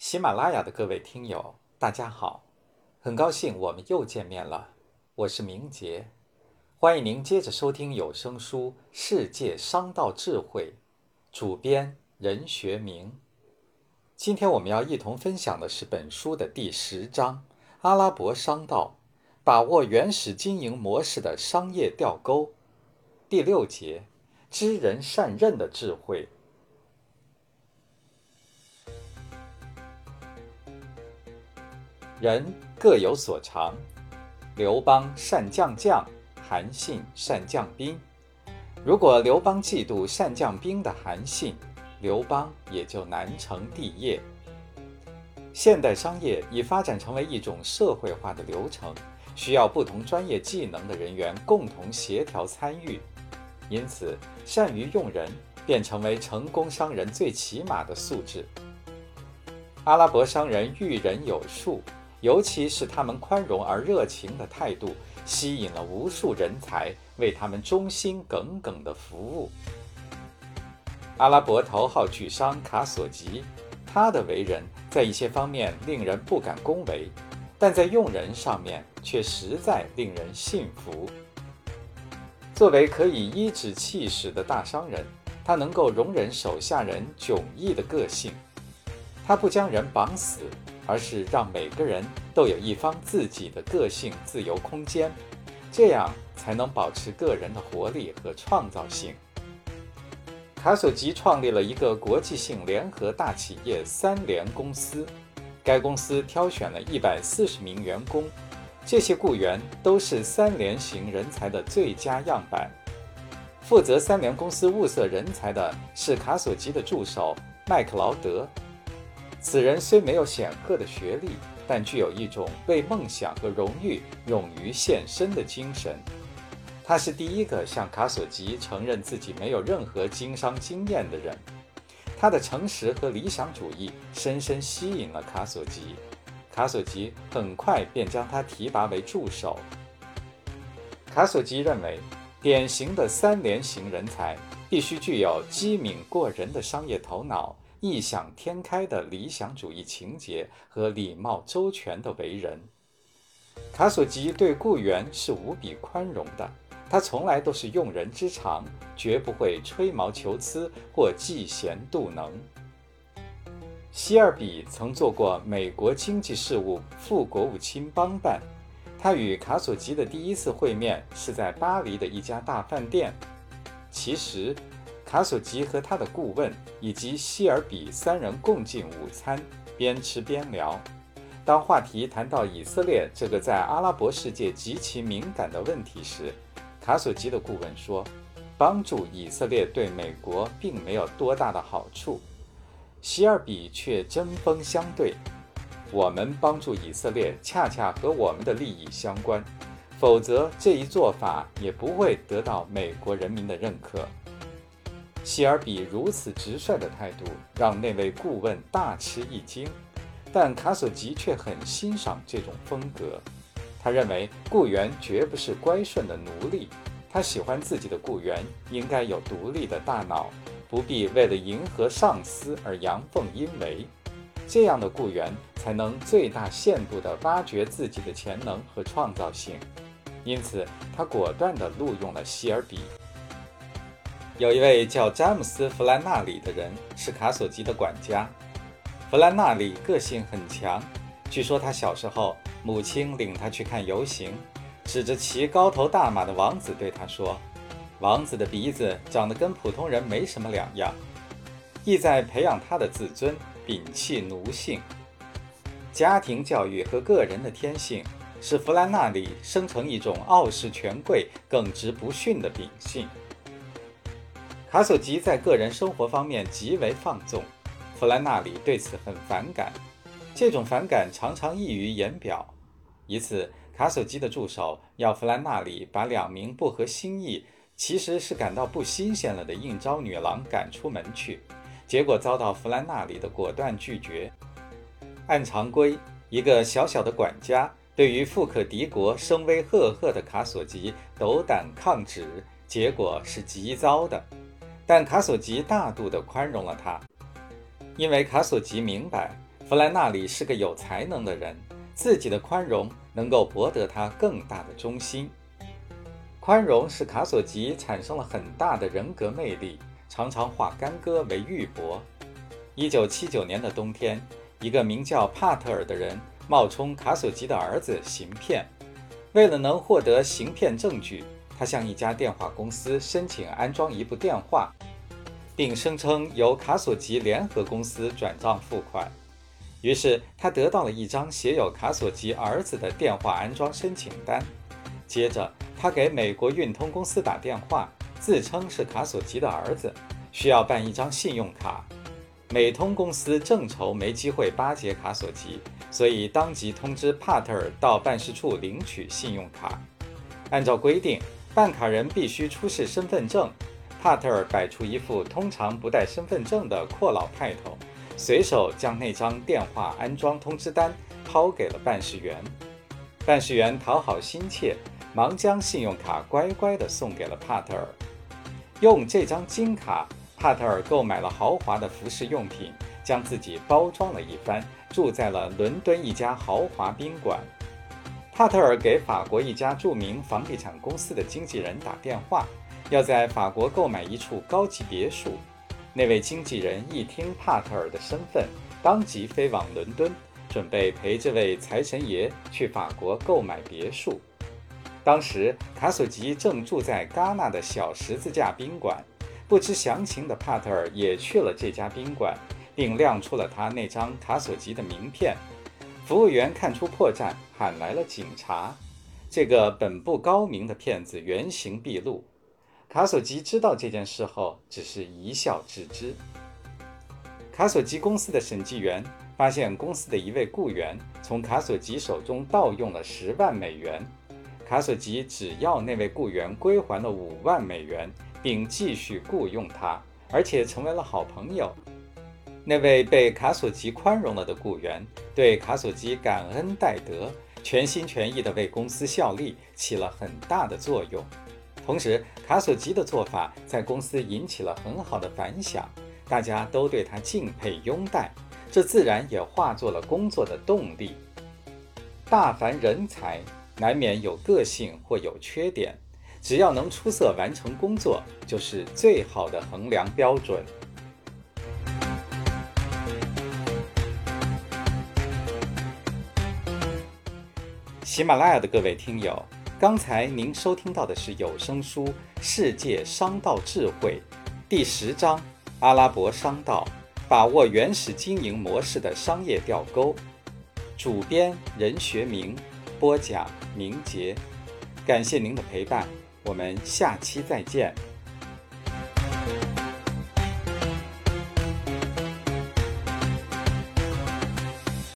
喜马拉雅的各位听友，大家好，很高兴我们又见面了。我是明杰，欢迎您接着收听有声书《世界商道智慧》，主编任学明。今天我们要一同分享的是本书的第十章《阿拉伯商道》，把握原始经营模式的商业吊钩。第六节，知人善任的智慧。人各有所长，刘邦善将将，韩信善将兵。如果刘邦嫉妒善将兵的韩信，刘邦也就难成帝业。现代商业已发展成为一种社会化的流程，需要不同专业技能的人员共同协调参与，因此善于用人便成为成功商人最起码的素质。阿拉伯商人遇人有术。尤其是他们宽容而热情的态度，吸引了无数人才为他们忠心耿耿的服务。阿拉伯头号巨商卡索吉，他的为人在一些方面令人不敢恭维，但在用人上面却实在令人信服。作为可以颐指气使的大商人，他能够容忍手下人迥异的个性，他不将人绑死。而是让每个人都有一方自己的个性自由空间，这样才能保持个人的活力和创造性。卡索吉创立了一个国际性联合大企业三联公司，该公司挑选了一百四十名员工，这些雇员都是三联型人才的最佳样板。负责三联公司物色人才的是卡索吉的助手麦克劳德。此人虽没有显赫的学历，但具有一种为梦想和荣誉勇于献身的精神。他是第一个向卡索吉承认自己没有任何经商经验的人。他的诚实和理想主义深深吸引了卡索吉，卡索吉很快便将他提拔为助手。卡索吉认为，典型的三联型人才必须具有机敏过人的商业头脑。异想天开的理想主义情节和礼貌周全的为人，卡索吉对雇员是无比宽容的。他从来都是用人之长，绝不会吹毛求疵或嫉贤妒能。希尔比曾做过美国经济事务副国务卿帮办，他与卡索吉的第一次会面是在巴黎的一家大饭店。其实。卡索吉和他的顾问以及希尔比三人共进午餐，边吃边聊。当话题谈到以色列这个在阿拉伯世界极其敏感的问题时，卡索吉的顾问说：“帮助以色列对美国并没有多大的好处。”希尔比却针锋相对：“我们帮助以色列恰恰和我们的利益相关，否则这一做法也不会得到美国人民的认可。”希尔比如此直率的态度让那位顾问大吃一惊，但卡索吉却很欣赏这种风格。他认为雇员绝不是乖顺的奴隶，他喜欢自己的雇员应该有独立的大脑，不必为了迎合上司而阳奉阴违，这样的雇员才能最大限度地挖掘自己的潜能和创造性。因此，他果断地录用了希尔比。有一位叫詹姆斯·弗兰纳里的人是卡索吉的管家。弗兰纳里个性很强，据说他小时候母亲领他去看游行，指着骑高头大马的王子对他说：“王子的鼻子长得跟普通人没什么两样。”意在培养他的自尊，摒弃奴性。家庭教育和个人的天性使弗兰纳里生成一种傲视权贵、耿直不驯的秉性。卡索吉在个人生活方面极为放纵，弗兰纳里对此很反感，这种反感常常溢于言表。一次，卡索吉的助手要弗兰纳里把两名不合心意、其实是感到不新鲜了的应招女郎赶出门去，结果遭到弗兰纳里的果断拒绝。按常规，一个小小的管家对于富可敌国、声威赫赫的卡索吉斗胆抗旨，结果是极糟的。但卡索吉大度地宽容了他，因为卡索吉明白弗兰纳里是个有才能的人，自己的宽容能够博得他更大的忠心。宽容使卡索吉产生了很大的人格魅力，常常化干戈为玉帛。一九七九年的冬天，一个名叫帕特尔的人冒充卡索吉的儿子行骗。为了能获得行骗证据，他向一家电话公司申请安装一部电话，并声称由卡索吉联合公司转账付款。于是他得到了一张写有卡索吉儿子的电话安装申请单。接着，他给美国运通公司打电话，自称是卡索吉的儿子，需要办一张信用卡。美通公司正愁没机会巴结卡索吉，所以当即通知帕特尔到办事处领取信用卡。按照规定，办卡人必须出示身份证。帕特尔摆出一副通常不带身份证的阔老派头，随手将那张电话安装通知单抛给了办事员。办事员讨好心切，忙将信用卡乖乖地送给了帕特尔。用这张金卡。帕特尔购买了豪华的服饰用品，将自己包装了一番，住在了伦敦一家豪华宾馆。帕特尔给法国一家著名房地产公司的经纪人打电话，要在法国购买一处高级别墅。那位经纪人一听帕特尔的身份，当即飞往伦敦，准备陪这位财神爷去法国购买别墅。当时卡索吉正住在戛纳的小十字架宾馆。不知详情的帕特尔也去了这家宾馆，并亮出了他那张卡索吉的名片。服务员看出破绽，喊来了警察。这个本不高明的骗子原形毕露。卡索吉知道这件事后，只是一笑置之。卡索吉公司的审计员发现，公司的一位雇员从卡索吉手中盗用了十万美元。卡索吉只要那位雇员归还了五万美元。并继续雇佣他，而且成为了好朋友。那位被卡索吉宽容了的雇员对卡索吉感恩戴德，全心全意地为公司效力，起了很大的作用。同时，卡索吉的做法在公司引起了很好的反响，大家都对他敬佩拥戴，这自然也化作了工作的动力。大凡人才，难免有个性或有缺点。只要能出色完成工作，就是最好的衡量标准。喜马拉雅的各位听友，刚才您收听到的是有声书《世界商道智慧》第十章《阿拉伯商道：把握原始经营模式的商业钓钩》，主编任学明，播讲明杰，感谢您的陪伴。我们下期再见。